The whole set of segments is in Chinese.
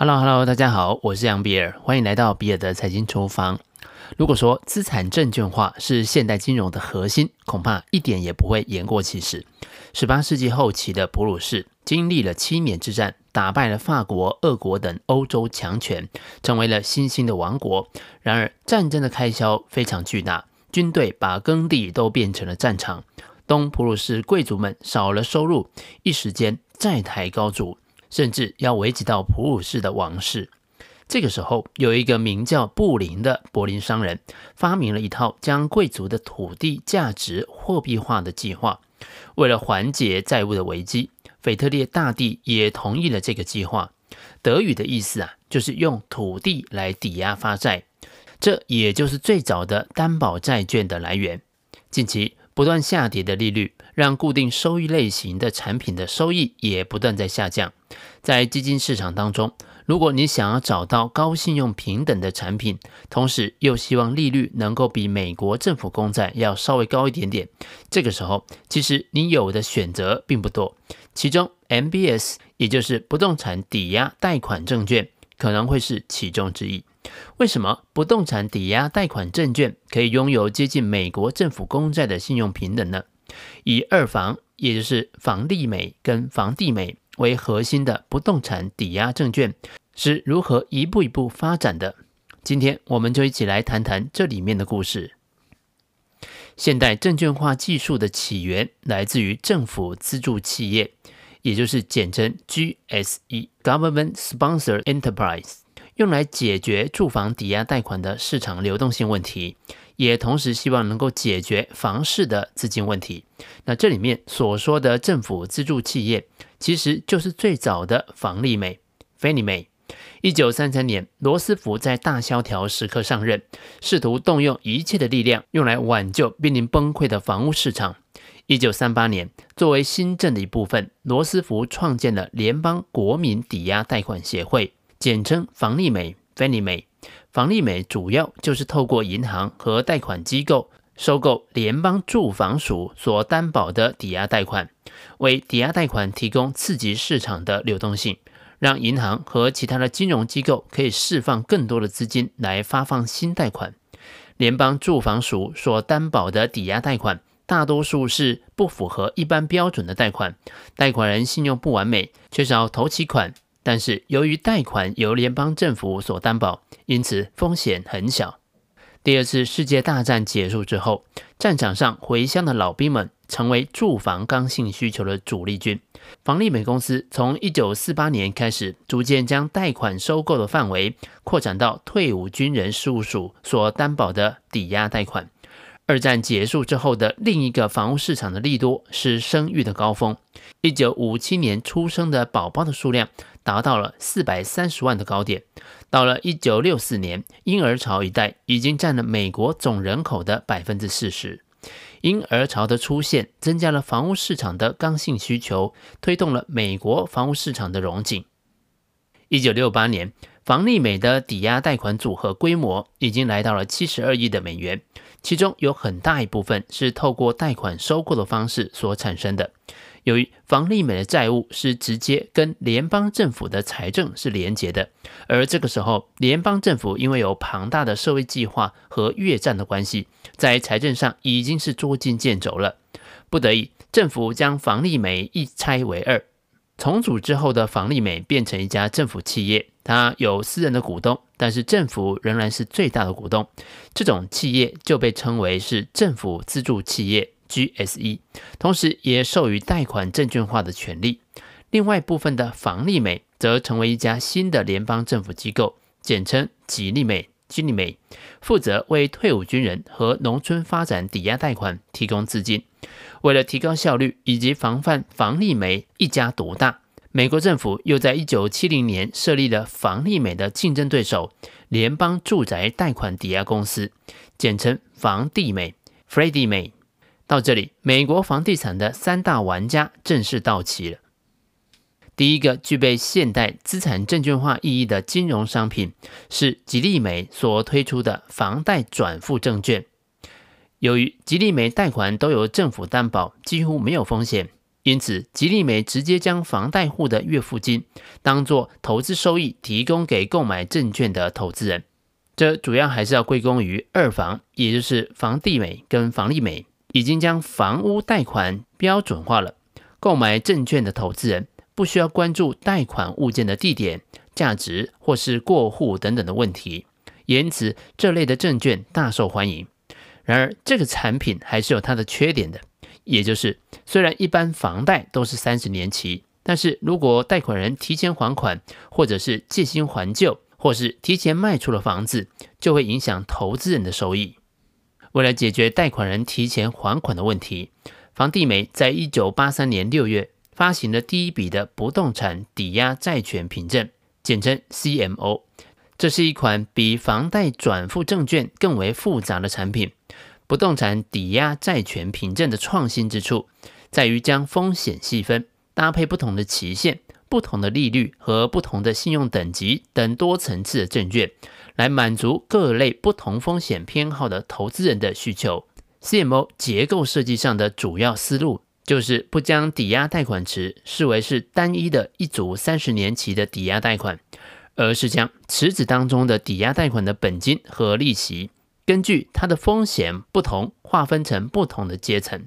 Hello，Hello，大家好，我是杨比尔，欢迎来到比尔的财经厨房。如果说资产证券化是现代金融的核心，恐怕一点也不会言过其实。十八世纪后期的普鲁士经历了七年之战，打败了法国、俄国等欧洲强权，成为了新兴的王国。然而，战争的开销非常巨大，军队把耕地都变成了战场，东普鲁士贵族们少了收入，一时间债台高筑。甚至要危及到普鲁士的王室。这个时候，有一个名叫布林的柏林商人，发明了一套将贵族的土地价值货币化的计划。为了缓解债务的危机，腓特烈大帝也同意了这个计划。德语的意思啊，就是用土地来抵押发债，这也就是最早的担保债券的来源。近期不断下跌的利率，让固定收益类型的产品的收益也不断在下降。在基金市场当中，如果你想要找到高信用平等的产品，同时又希望利率能够比美国政府公债要稍微高一点点，这个时候其实你有的选择并不多。其中，MBS 也就是不动产抵押贷款证券可能会是其中之一。为什么不动产抵押贷款证券可以拥有接近美国政府公债的信用评等呢？以二房，也就是房利美跟房地美。为核心的不动产抵押证券是如何一步一步发展的？今天我们就一起来谈谈这里面的故事。现代证券化技术的起源来自于政府资助企业，也就是简称 GSE（Government Sponsored Enterprise），用来解决住房抵押贷款的市场流动性问题。也同时希望能够解决房市的资金问题。那这里面所说的政府资助企业，其实就是最早的房利美 （Fannie Mae）。一九三三年，罗斯福在大萧条时刻上任，试图动用一切的力量，用来挽救濒临崩溃的房屋市场。一九三八年，作为新政的一部分，罗斯福创建了联邦国民抵押贷款协会，简称房利美 （Fannie Mae）。房利美主要就是透过银行和贷款机构收购联邦住房署所担保的抵押贷款，为抵押贷款提供刺激市场的流动性，让银行和其他的金融机构可以释放更多的资金来发放新贷款。联邦住房署所担保的抵押贷款大多数是不符合一般标准的贷款，贷款人信用不完美，缺少头期款。但是由于贷款由联邦政府所担保，因此风险很小。第二次世界大战结束之后，战场上回乡的老兵们成为住房刚性需求的主力军。房利美公司从1948年开始，逐渐将贷款收购的范围扩展到退伍军人事务所所担保的抵押贷款。二战结束之后的另一个房屋市场的利多是生育的高峰。一九五七年出生的宝宝的数量达到了四百三十万的高点。到了一九六四年，婴儿潮一代已经占了美国总人口的百分之四十。婴儿潮的出现增加了房屋市场的刚性需求，推动了美国房屋市场的融景。一九六八年，房利美的抵押贷款组合规模已经来到了七十二亿的美元。其中有很大一部分是透过贷款收购的方式所产生的。由于房利美的债务是直接跟联邦政府的财政是连结的，而这个时候联邦政府因为有庞大的社会计划和越战的关系，在财政上已经是捉襟见肘了，不得已政府将房利美一拆为二。重组之后的房利美变成一家政府企业，它有私人的股东，但是政府仍然是最大的股东。这种企业就被称为是政府资助企业 （GSE），同时也授予贷款证券化的权利。另外部分的房利美则成为一家新的联邦政府机构，简称吉利美。吉利美负责为退伍军人和农村发展抵押贷款提供资金。为了提高效率以及防范房利美一家独大，美国政府又在一九七零年设立了房利美的竞争对手——联邦住宅贷款抵押公司，简称房地美 （Freddie Mae）。到这里，美国房地产的三大玩家正式到齐了。第一个具备现代资产证券化意义的金融商品是吉利美所推出的房贷转付证券。由于吉利美贷款都由政府担保，几乎没有风险，因此，吉利美直接将房贷户的月付金当作投资收益提供给购买证券的投资人。这主要还是要归功于二房，也就是房地美跟房利美已经将房屋贷款标准化了。购买证券的投资人不需要关注贷款物件的地点、价值或是过户等等的问题，因此这类的证券大受欢迎。然而，这个产品还是有它的缺点的，也就是虽然一般房贷都是三十年期，但是如果贷款人提前还款，或者是借新还旧，或是提前卖出了房子，就会影响投资人的收益。为了解决贷款人提前还款的问题，房地美在一九八三年六月发行了第一笔的不动产抵押债权凭证，简称 CMO。这是一款比房贷转付证券更为复杂的产品。不动产抵押债权凭证的创新之处，在于将风险细分，搭配不同的期限。不同的利率和不同的信用等级等多层次的证券，来满足各类不同风险偏好的投资人的需求。CMO 结构设计上的主要思路，就是不将抵押贷款池视为是单一的一组三十年期的抵押贷款，而是将池子当中的抵押贷款的本金和利息，根据它的风险不同，划分成不同的阶层，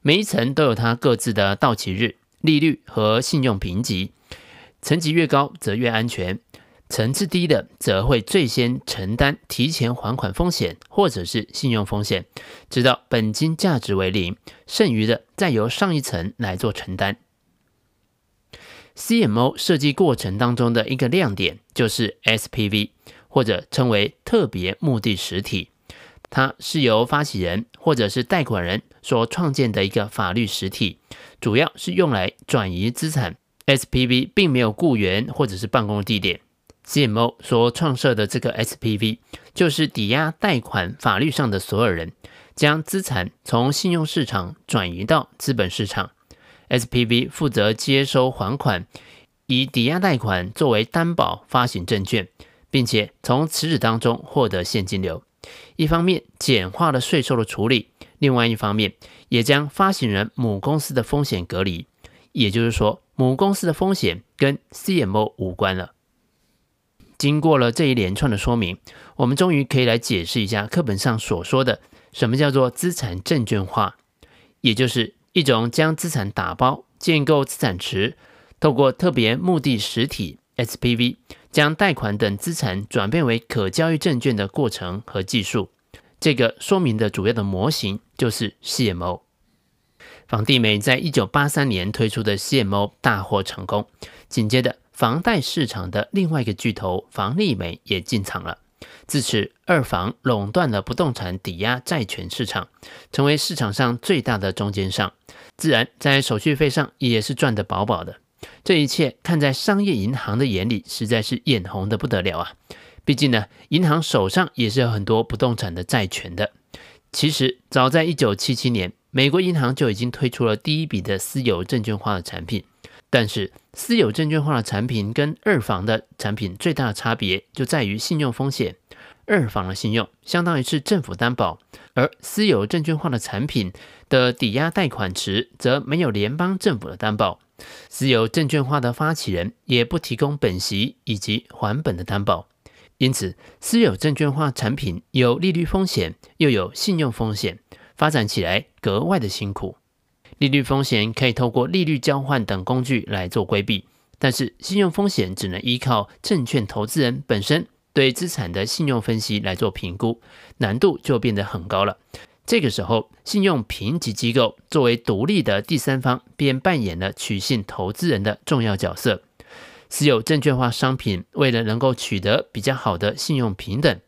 每一层都有它各自的到期日。利率和信用评级，层级越高则越安全，层次低的则会最先承担提前还款风险或者是信用风险，直到本金价值为零，剩余的再由上一层来做承担。CMO 设计过程当中的一个亮点就是 SPV，或者称为特别目的实体，它是由发起人或者是贷款人所创建的一个法律实体。主要是用来转移资产，SPV 并没有雇员或者是办公地点。CMO 所创设的这个 SPV 就是抵押贷款法律上的所有人，将资产从信用市场转移到资本市场。SPV 负责接收还款，以抵押贷款作为担保发行证券，并且从池子当中获得现金流。一方面简化了税收的处理，另外一方面，也将发行人母公司的风险隔离，也就是说，母公司的风险跟 CMO 无关了。经过了这一连串的说明，我们终于可以来解释一下课本上所说的什么叫做资产证券化，也就是一种将资产打包、建构资产池，透过特别目的实体 SPV，将贷款等资产转变为可交易证券的过程和技术。这个说明的主要的模型就是 CMO。房地美在一九八三年推出的 CMO 大获成功，紧接着房贷市场的另外一个巨头房利美也进场了。自此，二房垄断了不动产抵押债权市场，成为市场上最大的中间商，自然在手续费上也是赚得饱饱的。这一切看在商业银行的眼里，实在是眼红的不得了啊！毕竟呢，银行手上也是有很多不动产的债权的。其实，早在一九七七年，美国银行就已经推出了第一笔的私有证券化的产品。但是，私有证券化的产品跟二房的产品最大的差别就在于信用风险。二房的信用相当于是政府担保，而私有证券化的产品的抵押贷款池则没有联邦政府的担保。私有证券化的发起人也不提供本息以及还本的担保。因此，私有证券化产品有利率风险，又有信用风险，发展起来格外的辛苦。利率风险可以透过利率交换等工具来做规避，但是信用风险只能依靠证券投资人本身对资产的信用分析来做评估，难度就变得很高了。这个时候，信用评级机构作为独立的第三方，便扮演了取信投资人的重要角色。持有证券化商品为了能够取得比较好的信用平等，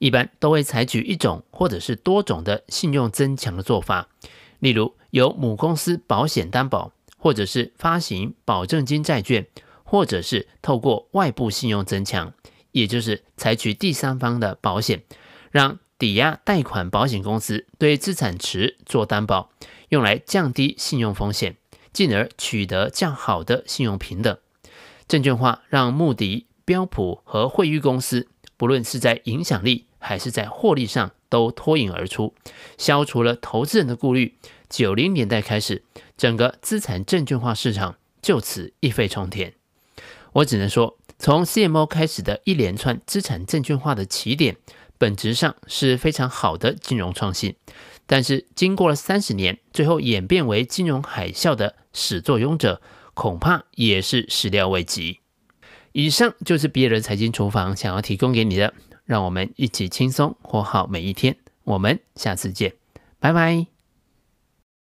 一般都会采取一种或者是多种的信用增强的做法，例如由母公司保险担保，或者是发行保证金债券，或者是透过外部信用增强，也就是采取第三方的保险，让抵押贷款保险公司对资产池做担保，用来降低信用风险，进而取得较好的信用平等。证券化让穆迪、标普和惠誉公司，不论是在影响力还是在获利上，都脱颖而出，消除了投资人的顾虑。九零年代开始，整个资产证券化市场就此一飞冲天。我只能说，从 CMO 开始的一连串资产证券化的起点，本质上是非常好的金融创新。但是经过了三十年，最后演变为金融海啸的始作俑者，恐怕也是始料未及。以上就是比尔的财经厨房想要提供给你的，让我们一起轻松活好每一天。我们下次见，拜拜。